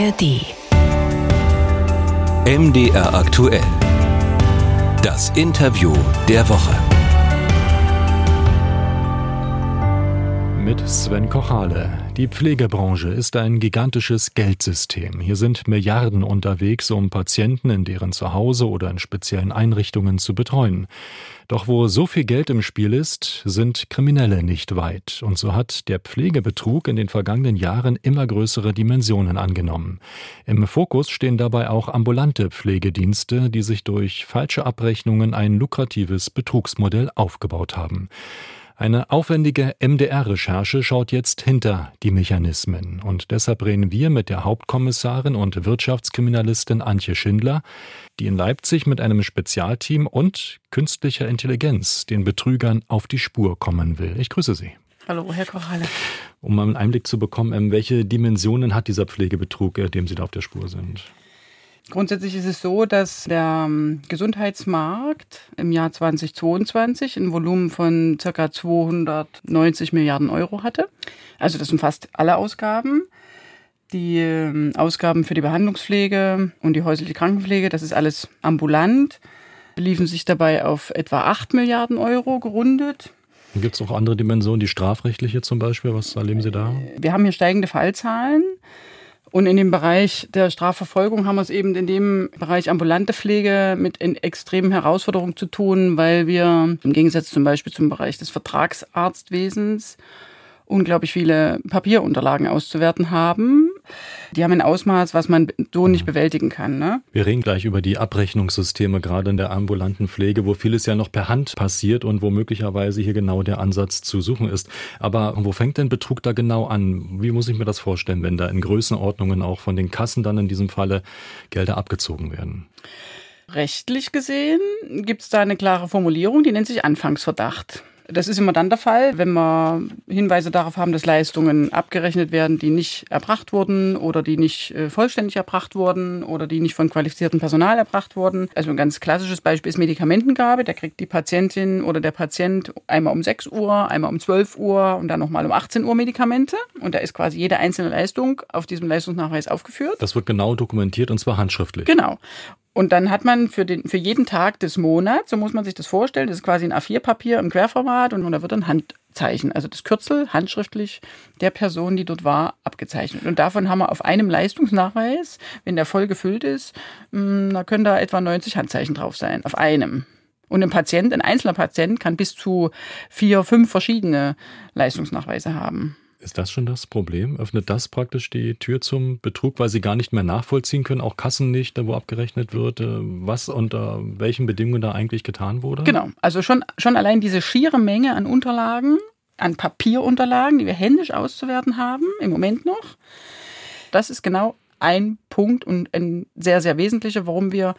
ARD. MDR aktuell. Das Interview der Woche. Mit Sven Kochale. Die Pflegebranche ist ein gigantisches Geldsystem. Hier sind Milliarden unterwegs, um Patienten in deren Zuhause oder in speziellen Einrichtungen zu betreuen. Doch wo so viel Geld im Spiel ist, sind Kriminelle nicht weit. Und so hat der Pflegebetrug in den vergangenen Jahren immer größere Dimensionen angenommen. Im Fokus stehen dabei auch ambulante Pflegedienste, die sich durch falsche Abrechnungen ein lukratives Betrugsmodell aufgebaut haben. Eine aufwendige MDR-Recherche schaut jetzt hinter die Mechanismen. Und deshalb reden wir mit der Hauptkommissarin und Wirtschaftskriminalistin Antje Schindler, die in Leipzig mit einem Spezialteam und künstlicher Intelligenz den Betrügern auf die Spur kommen will. Ich grüße Sie. Hallo, Herr Kochale. Um mal einen Einblick zu bekommen, welche Dimensionen hat dieser Pflegebetrug, äh, dem Sie da auf der Spur sind? Grundsätzlich ist es so, dass der ähm, Gesundheitsmarkt im Jahr 2022 ein Volumen von ca. 290 Milliarden Euro hatte. Also das umfasst alle Ausgaben. Die ähm, Ausgaben für die Behandlungspflege und die häusliche Krankenpflege, das ist alles ambulant, beliefen sich dabei auf etwa 8 Milliarden Euro gerundet. Gibt es auch andere Dimensionen, die strafrechtliche zum Beispiel? Was erleben Sie da? Wir haben hier steigende Fallzahlen. Und in dem Bereich der Strafverfolgung haben wir es eben in dem Bereich ambulante Pflege mit extremen Herausforderungen zu tun, weil wir im Gegensatz zum Beispiel zum Bereich des Vertragsarztwesens unglaublich viele Papierunterlagen auszuwerten haben. Die haben ein Ausmaß, was man so nicht bewältigen kann. Ne? Wir reden gleich über die Abrechnungssysteme, gerade in der ambulanten Pflege, wo vieles ja noch per Hand passiert und wo möglicherweise hier genau der Ansatz zu suchen ist. Aber wo fängt denn Betrug da genau an? Wie muss ich mir das vorstellen, wenn da in Größenordnungen auch von den Kassen dann in diesem Falle Gelder abgezogen werden? Rechtlich gesehen gibt es da eine klare Formulierung, die nennt sich Anfangsverdacht. Das ist immer dann der Fall, wenn wir Hinweise darauf haben, dass Leistungen abgerechnet werden, die nicht erbracht wurden oder die nicht äh, vollständig erbracht wurden oder die nicht von qualifiziertem Personal erbracht wurden. Also ein ganz klassisches Beispiel ist Medikamentengabe. Da kriegt die Patientin oder der Patient einmal um 6 Uhr, einmal um 12 Uhr und dann nochmal um 18 Uhr Medikamente. Und da ist quasi jede einzelne Leistung auf diesem Leistungsnachweis aufgeführt. Das wird genau dokumentiert und zwar handschriftlich. Genau. Und dann hat man für, den, für jeden Tag des Monats, so muss man sich das vorstellen, das ist quasi ein A4-Papier im Querformat und, da wird ein Handzeichen, also das Kürzel handschriftlich der Person, die dort war, abgezeichnet. Und davon haben wir auf einem Leistungsnachweis, wenn der voll gefüllt ist, hm, da können da etwa 90 Handzeichen drauf sein, auf einem. Und ein Patient, ein einzelner Patient kann bis zu vier, fünf verschiedene Leistungsnachweise haben. Ist das schon das Problem? Öffnet das praktisch die Tür zum Betrug, weil sie gar nicht mehr nachvollziehen können, auch Kassen nicht, wo abgerechnet wird, äh, was unter welchen Bedingungen da eigentlich getan wurde? Genau, also schon, schon allein diese schiere Menge an Unterlagen, an Papierunterlagen, die wir händisch auszuwerten haben, im Moment noch, das ist genau ein Punkt und ein sehr, sehr wesentlicher, warum wir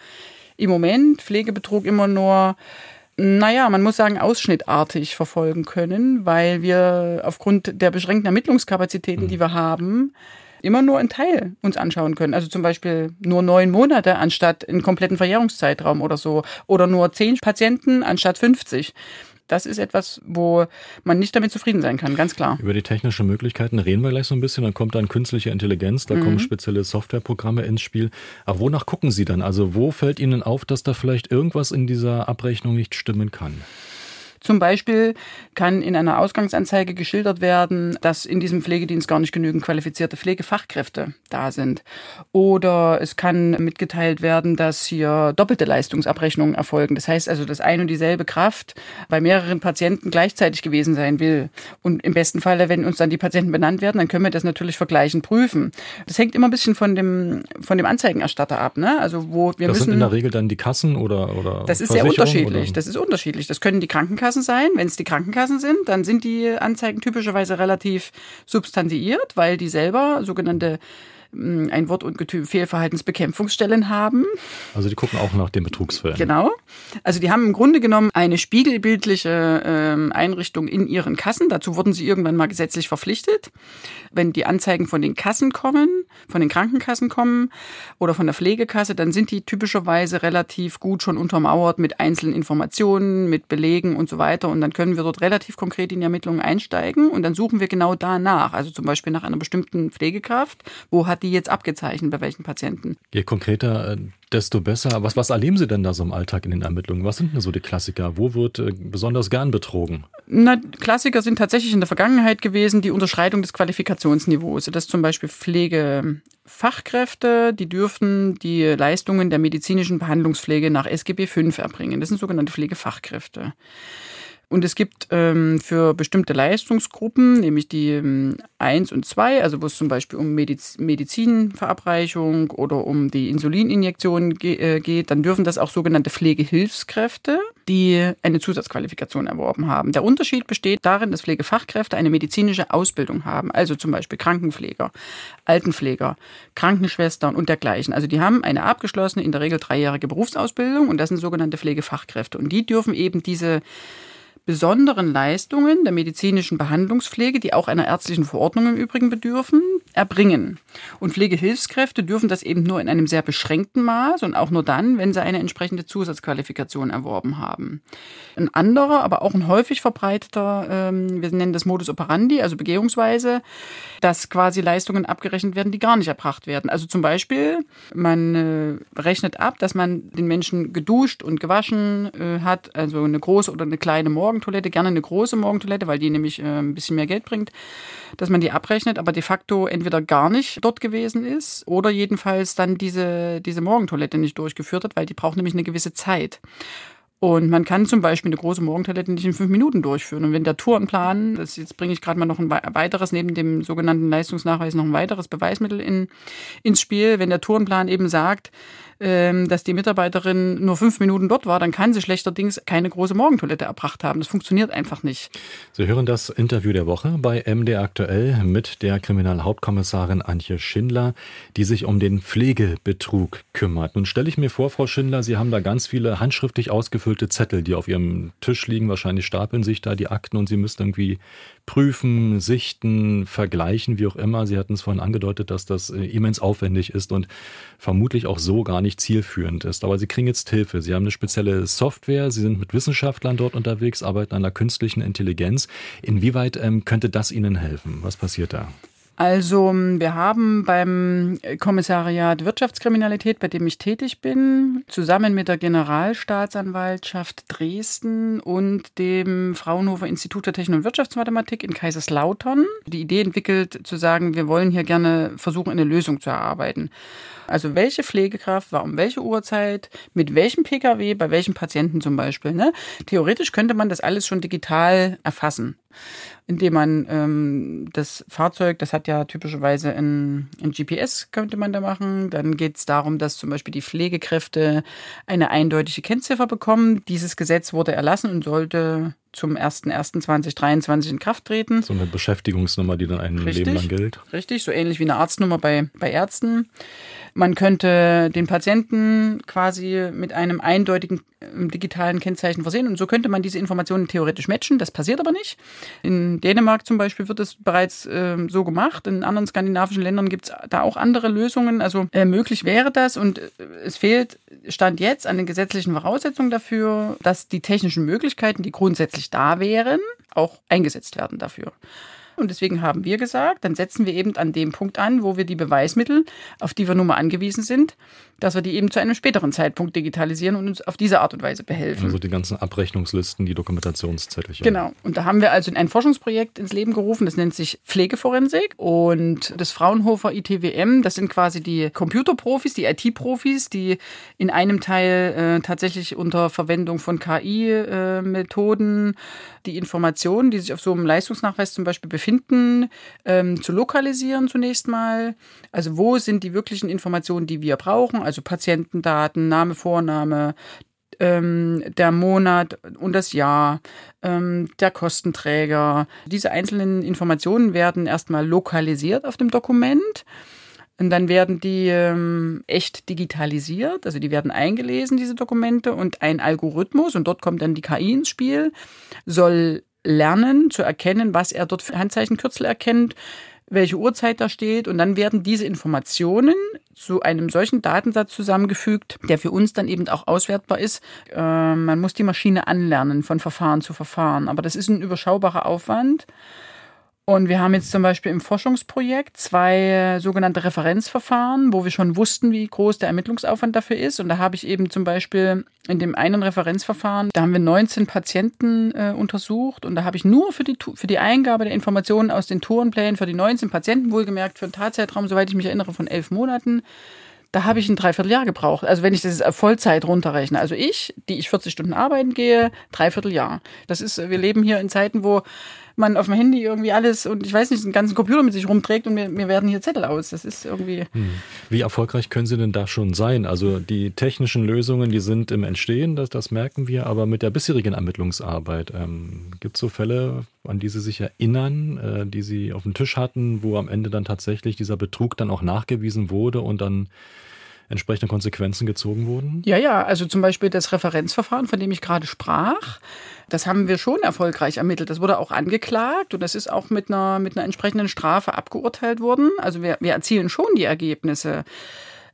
im Moment Pflegebetrug immer nur naja, man muss sagen, ausschnittartig verfolgen können, weil wir aufgrund der beschränkten Ermittlungskapazitäten, die mhm. wir haben, immer nur einen Teil uns anschauen können. Also zum Beispiel nur neun Monate anstatt einen kompletten Verjährungszeitraum oder so. Oder nur zehn Patienten anstatt 50 das ist etwas, wo man nicht damit zufrieden sein kann, ganz klar. Über die technischen Möglichkeiten reden wir gleich so ein bisschen. Dann kommt dann künstliche Intelligenz, da mhm. kommen spezielle Softwareprogramme ins Spiel. Aber wonach gucken Sie dann? Also wo fällt Ihnen auf, dass da vielleicht irgendwas in dieser Abrechnung nicht stimmen kann? Zum Beispiel kann in einer Ausgangsanzeige geschildert werden, dass in diesem Pflegedienst gar nicht genügend qualifizierte Pflegefachkräfte da sind. Oder es kann mitgeteilt werden, dass hier doppelte Leistungsabrechnungen erfolgen. Das heißt also, dass ein und dieselbe Kraft bei mehreren Patienten gleichzeitig gewesen sein will. Und im besten Falle, wenn uns dann die Patienten benannt werden, dann können wir das natürlich vergleichend prüfen. Das hängt immer ein bisschen von dem, von dem Anzeigenerstatter ab. Ne? Also wo wir das müssen, sind in der Regel dann die Kassen oder, oder Das ist sehr unterschiedlich. Oder? Das ist unterschiedlich. Das können die Krankenkassen Krankenkassen sein. Wenn es die Krankenkassen sind, dann sind die Anzeigen typischerweise relativ substantiiert, weil die selber sogenannte ein Wort- und Fehlverhaltensbekämpfungsstellen haben. Also die gucken auch nach den Betrugsfällen. Genau. Also die haben im Grunde genommen eine spiegelbildliche ähm, Einrichtung in ihren Kassen. Dazu wurden sie irgendwann mal gesetzlich verpflichtet. Wenn die Anzeigen von den Kassen kommen, von den Krankenkassen kommen oder von der Pflegekasse, dann sind die typischerweise relativ gut schon untermauert mit einzelnen Informationen, mit Belegen und so weiter. Und dann können wir dort relativ konkret in die Ermittlungen einsteigen und dann suchen wir genau danach. Also zum Beispiel nach einer bestimmten Pflegekraft. Wo hat die jetzt abgezeichnet, bei welchen Patienten? Je konkreter, äh, desto besser. Was, was erleben Sie denn da so im Alltag in den Ermittlungen? Was sind denn so die Klassiker? Wo wird äh, besonders gern betrogen? Na, Klassiker sind tatsächlich in der Vergangenheit gewesen die Unterschreitung des Qualifikationsniveaus. Das zum Beispiel Pflegefachkräfte, die dürfen die Leistungen der medizinischen Behandlungspflege nach SGB V erbringen. Das sind sogenannte Pflegefachkräfte. Und es gibt ähm, für bestimmte Leistungsgruppen, nämlich die ähm, 1 und 2, also wo es zum Beispiel um Mediz Medizinverabreichung oder um die Insulininjektion ge äh, geht, dann dürfen das auch sogenannte Pflegehilfskräfte, die eine Zusatzqualifikation erworben haben. Der Unterschied besteht darin, dass Pflegefachkräfte eine medizinische Ausbildung haben, also zum Beispiel Krankenpfleger, Altenpfleger, Krankenschwestern und dergleichen. Also die haben eine abgeschlossene, in der Regel dreijährige Berufsausbildung und das sind sogenannte Pflegefachkräfte. Und die dürfen eben diese besonderen Leistungen der medizinischen Behandlungspflege, die auch einer ärztlichen Verordnung im Übrigen bedürfen, erbringen. Und Pflegehilfskräfte dürfen das eben nur in einem sehr beschränkten Maß und auch nur dann, wenn sie eine entsprechende Zusatzqualifikation erworben haben. Ein anderer, aber auch ein häufig verbreiteter, ähm, wir nennen das Modus operandi, also Begehungsweise, dass quasi Leistungen abgerechnet werden, die gar nicht erbracht werden. Also zum Beispiel, man äh, rechnet ab, dass man den Menschen geduscht und gewaschen äh, hat, also eine große oder eine kleine Morgentoilette, gerne eine große Morgentoilette, weil die nämlich äh, ein bisschen mehr Geld bringt, dass man die abrechnet, aber de facto entweder gar nicht dort gewesen ist oder jedenfalls dann diese, diese Morgentoilette nicht durchgeführt hat, weil die braucht nämlich eine gewisse Zeit. Und man kann zum Beispiel eine große Morgentoilette nicht in fünf Minuten durchführen. Und wenn der Tourenplan, das jetzt bringe ich gerade mal noch ein weiteres, neben dem sogenannten Leistungsnachweis noch ein weiteres Beweismittel in, ins Spiel, wenn der Tourenplan eben sagt, ähm, dass die Mitarbeiterin nur fünf Minuten dort war, dann kann sie schlechterdings keine große Morgentoilette erbracht haben. Das funktioniert einfach nicht. Sie hören das Interview der Woche bei MD Aktuell mit der Kriminalhauptkommissarin Antje Schindler, die sich um den Pflegebetrug kümmert. Nun stelle ich mir vor, Frau Schindler, Sie haben da ganz viele handschriftlich ausgefüllte Zettel, die auf Ihrem Tisch liegen. Wahrscheinlich stapeln sich da die Akten und Sie müssen irgendwie prüfen, sichten, vergleichen, wie auch immer. Sie hatten es vorhin angedeutet, dass das äh, immens aufwendig ist und vermutlich auch so gar nicht zielführend ist. Aber Sie kriegen jetzt Hilfe. Sie haben eine spezielle Software, Sie sind mit Wissenschaftlern dort unterwegs, arbeiten an der künstlichen Intelligenz. Inwieweit ähm, könnte das Ihnen helfen? Was passiert da? Also wir haben beim Kommissariat Wirtschaftskriminalität, bei dem ich tätig bin, zusammen mit der Generalstaatsanwaltschaft Dresden und dem Fraunhofer Institut für Technik und Wirtschaftsmathematik in Kaiserslautern die Idee entwickelt, zu sagen, wir wollen hier gerne versuchen, eine Lösung zu erarbeiten. Also welche Pflegekraft war um welche Uhrzeit, mit welchem Pkw, bei welchem Patienten zum Beispiel. Ne? Theoretisch könnte man das alles schon digital erfassen indem man ähm, das Fahrzeug, das hat ja typischerweise ein, ein GPS, könnte man da machen. Dann geht es darum, dass zum Beispiel die Pflegekräfte eine eindeutige Kennziffer bekommen. Dieses Gesetz wurde erlassen und sollte zum 01.01.2023 in Kraft treten. So eine Beschäftigungsnummer, die dann ein richtig, Leben lang gilt. Richtig, so ähnlich wie eine Arztnummer bei, bei Ärzten. Man könnte den Patienten quasi mit einem eindeutigen äh, digitalen Kennzeichen versehen und so könnte man diese Informationen theoretisch matchen. Das passiert aber nicht. In Dänemark zum Beispiel wird es bereits äh, so gemacht. In anderen skandinavischen Ländern gibt es da auch andere Lösungen. Also äh, möglich wäre das und äh, es fehlt Stand jetzt an den gesetzlichen Voraussetzungen dafür, dass die technischen Möglichkeiten, die grundsätzlich da wären, auch eingesetzt werden dafür. Und deswegen haben wir gesagt, dann setzen wir eben an dem Punkt an, wo wir die Beweismittel, auf die wir nun mal angewiesen sind, dass wir die eben zu einem späteren Zeitpunkt digitalisieren und uns auf diese Art und Weise behelfen. Also die ganzen Abrechnungslisten, die Dokumentationszettelchen. Genau. Und da haben wir also ein Forschungsprojekt ins Leben gerufen, das nennt sich Pflegeforensik. Und das Fraunhofer ITWM, das sind quasi die Computerprofis, die IT-Profis, die in einem Teil äh, tatsächlich unter Verwendung von KI-Methoden äh, die Informationen, die sich auf so einem Leistungsnachweis zum Beispiel befinden, ähm, zu lokalisieren zunächst mal. Also wo sind die wirklichen Informationen, die wir brauchen? Also Patientendaten, Name, Vorname, ähm, der Monat und das Jahr, ähm, der Kostenträger. Diese einzelnen Informationen werden erstmal lokalisiert auf dem Dokument. Und dann werden die ähm, echt digitalisiert, also die werden eingelesen, diese Dokumente, und ein Algorithmus, und dort kommt dann die KI ins Spiel, soll lernen zu erkennen, was er dort für Handzeichenkürzel erkennt, welche Uhrzeit da steht. Und dann werden diese Informationen zu einem solchen Datensatz zusammengefügt, der für uns dann eben auch auswertbar ist. Äh, man muss die Maschine anlernen von Verfahren zu Verfahren. Aber das ist ein überschaubarer Aufwand. Und wir haben jetzt zum Beispiel im Forschungsprojekt zwei äh, sogenannte Referenzverfahren, wo wir schon wussten, wie groß der Ermittlungsaufwand dafür ist. Und da habe ich eben zum Beispiel in dem einen Referenzverfahren, da haben wir 19 Patienten äh, untersucht und da habe ich nur für die, für die Eingabe der Informationen aus den Tourenplänen für die 19 Patienten, wohlgemerkt für einen Tatzeitraum, soweit ich mich erinnere, von elf Monaten, da habe ich ein Dreivierteljahr gebraucht. Also wenn ich das Vollzeit runterrechne. Also ich, die ich 40 Stunden arbeiten gehe, Dreivierteljahr. Das ist, wir leben hier in Zeiten, wo man auf dem Handy irgendwie alles und ich weiß nicht, den ganzen Computer mit sich rumträgt und mir, mir werden hier Zettel aus. Das ist irgendwie. Hm. Wie erfolgreich können Sie denn da schon sein? Also die technischen Lösungen, die sind im Entstehen, das, das merken wir, aber mit der bisherigen Ermittlungsarbeit ähm, gibt es so Fälle, an die Sie sich erinnern, äh, die Sie auf dem Tisch hatten, wo am Ende dann tatsächlich dieser Betrug dann auch nachgewiesen wurde und dann entsprechende Konsequenzen gezogen wurden? Ja, ja, also zum Beispiel das Referenzverfahren, von dem ich gerade sprach, das haben wir schon erfolgreich ermittelt. Das wurde auch angeklagt und das ist auch mit einer, mit einer entsprechenden Strafe abgeurteilt worden. Also wir, wir erzielen schon die Ergebnisse.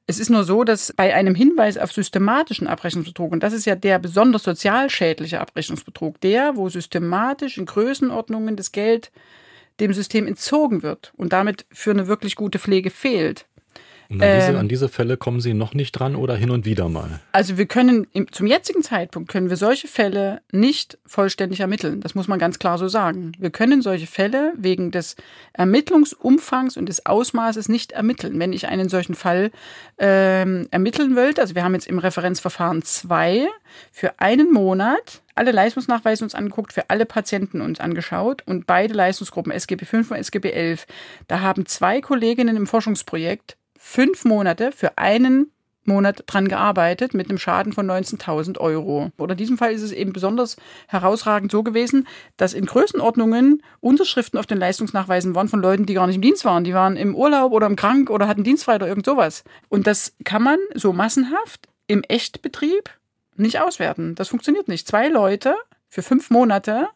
Es ist nur so, dass bei einem Hinweis auf systematischen Abrechnungsbetrug, und das ist ja der besonders sozial schädliche Abrechnungsbetrug, der, wo systematisch in Größenordnungen das Geld dem System entzogen wird und damit für eine wirklich gute Pflege fehlt, und an, diese, ähm, an diese Fälle kommen Sie noch nicht dran oder hin und wieder mal? Also wir können im, zum jetzigen Zeitpunkt können wir solche Fälle nicht vollständig ermitteln. Das muss man ganz klar so sagen. Wir können solche Fälle wegen des Ermittlungsumfangs und des Ausmaßes nicht ermitteln. Wenn ich einen solchen Fall ähm, ermitteln wollte, also wir haben jetzt im Referenzverfahren zwei für einen Monat alle Leistungsnachweise uns angeguckt, für alle Patienten uns angeschaut und beide Leistungsgruppen SGB 5 und SGB 11. Da haben zwei Kolleginnen im Forschungsprojekt fünf Monate für einen Monat dran gearbeitet mit einem Schaden von 19.000 Euro. Oder in diesem Fall ist es eben besonders herausragend so gewesen, dass in Größenordnungen Unterschriften auf den Leistungsnachweisen waren von Leuten, die gar nicht im Dienst waren. Die waren im Urlaub oder im Krank oder hatten Dienstfrei oder irgend sowas. Und das kann man so massenhaft im Echtbetrieb nicht auswerten. Das funktioniert nicht. Zwei Leute für fünf Monate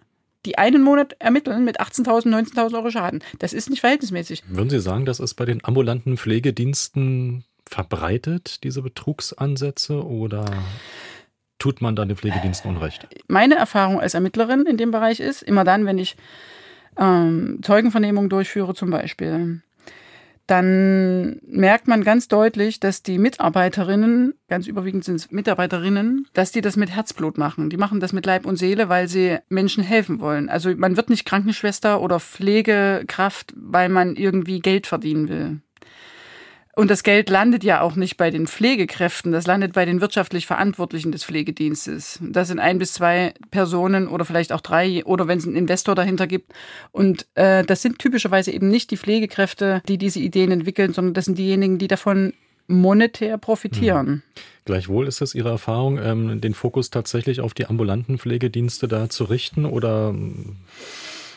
die einen Monat ermitteln mit 18.000, 19.000 Euro Schaden. Das ist nicht verhältnismäßig. Würden Sie sagen, das ist bei den ambulanten Pflegediensten verbreitet, diese Betrugsansätze, oder tut man da den Pflegediensten Unrecht? Meine Erfahrung als Ermittlerin in dem Bereich ist, immer dann, wenn ich ähm, Zeugenvernehmungen durchführe zum Beispiel, dann merkt man ganz deutlich, dass die Mitarbeiterinnen, ganz überwiegend sind es Mitarbeiterinnen, dass die das mit Herzblut machen. Die machen das mit Leib und Seele, weil sie Menschen helfen wollen. Also man wird nicht Krankenschwester oder Pflegekraft, weil man irgendwie Geld verdienen will. Und das Geld landet ja auch nicht bei den Pflegekräften, das landet bei den wirtschaftlich Verantwortlichen des Pflegedienstes. Das sind ein bis zwei Personen oder vielleicht auch drei oder wenn es einen Investor dahinter gibt. Und äh, das sind typischerweise eben nicht die Pflegekräfte, die diese Ideen entwickeln, sondern das sind diejenigen, die davon monetär profitieren. Mhm. Gleichwohl ist es Ihre Erfahrung, ähm, den Fokus tatsächlich auf die ambulanten Pflegedienste da zu richten oder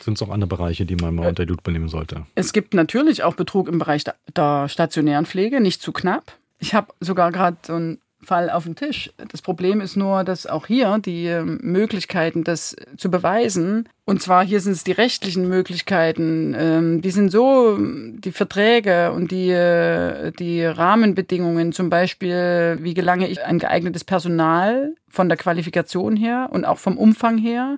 sind es auch andere Bereiche, die man mal unter die Lupe nehmen sollte? Es gibt natürlich auch Betrug im Bereich der stationären Pflege, nicht zu knapp. Ich habe sogar gerade so einen Fall auf dem Tisch. Das Problem ist nur, dass auch hier die ähm, Möglichkeiten, das zu beweisen, und zwar hier sind es die rechtlichen Möglichkeiten, ähm, die sind so, die Verträge und die, äh, die Rahmenbedingungen, zum Beispiel, wie gelange ich ein geeignetes Personal von der Qualifikation her und auch vom Umfang her,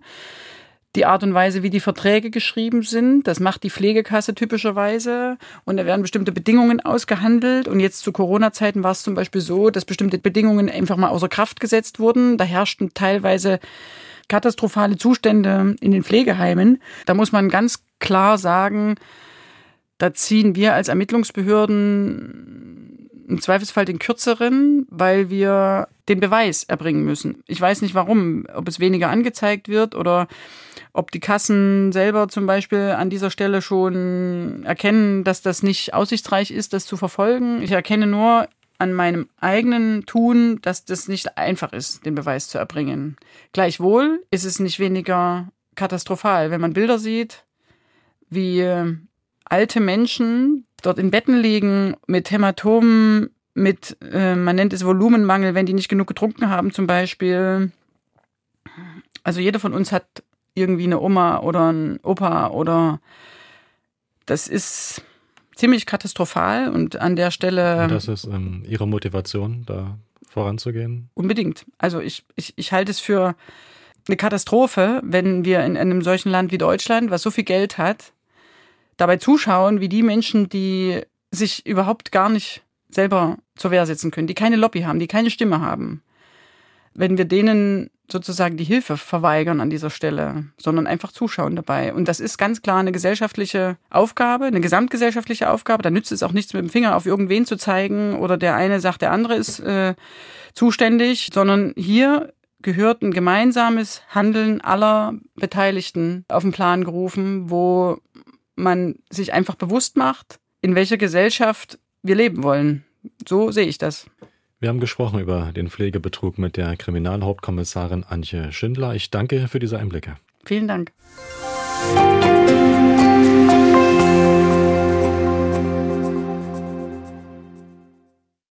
die Art und Weise, wie die Verträge geschrieben sind. Das macht die Pflegekasse typischerweise. Und da werden bestimmte Bedingungen ausgehandelt. Und jetzt zu Corona-Zeiten war es zum Beispiel so, dass bestimmte Bedingungen einfach mal außer Kraft gesetzt wurden. Da herrschten teilweise katastrophale Zustände in den Pflegeheimen. Da muss man ganz klar sagen, da ziehen wir als Ermittlungsbehörden im Zweifelsfall den kürzeren, weil wir den Beweis erbringen müssen. Ich weiß nicht warum, ob es weniger angezeigt wird oder ob die Kassen selber zum Beispiel an dieser Stelle schon erkennen, dass das nicht aussichtsreich ist, das zu verfolgen. Ich erkenne nur an meinem eigenen Tun, dass das nicht einfach ist, den Beweis zu erbringen. Gleichwohl ist es nicht weniger katastrophal, wenn man Bilder sieht, wie alte Menschen dort in Betten liegen mit Hämatomen, mit, äh, man nennt es Volumenmangel, wenn die nicht genug getrunken haben zum Beispiel. Also jeder von uns hat irgendwie eine Oma oder ein Opa oder das ist ziemlich katastrophal und an der Stelle. Und das ist ähm, Ihre Motivation, da voranzugehen? Unbedingt. Also ich, ich, ich halte es für eine Katastrophe, wenn wir in einem solchen Land wie Deutschland, was so viel Geld hat, dabei zuschauen, wie die Menschen, die sich überhaupt gar nicht selber zur Wehr setzen können, die keine Lobby haben, die keine Stimme haben, wenn wir denen sozusagen die Hilfe verweigern an dieser Stelle, sondern einfach zuschauen dabei. Und das ist ganz klar eine gesellschaftliche Aufgabe, eine gesamtgesellschaftliche Aufgabe. Da nützt es auch nichts, mit dem Finger auf irgendwen zu zeigen oder der eine sagt, der andere ist äh, zuständig, sondern hier gehört ein gemeinsames Handeln aller Beteiligten auf den Plan gerufen, wo man sich einfach bewusst macht, in welcher Gesellschaft wir leben wollen. So sehe ich das. Wir haben gesprochen über den Pflegebetrug mit der Kriminalhauptkommissarin Antje Schindler. Ich danke für diese Einblicke. Vielen Dank.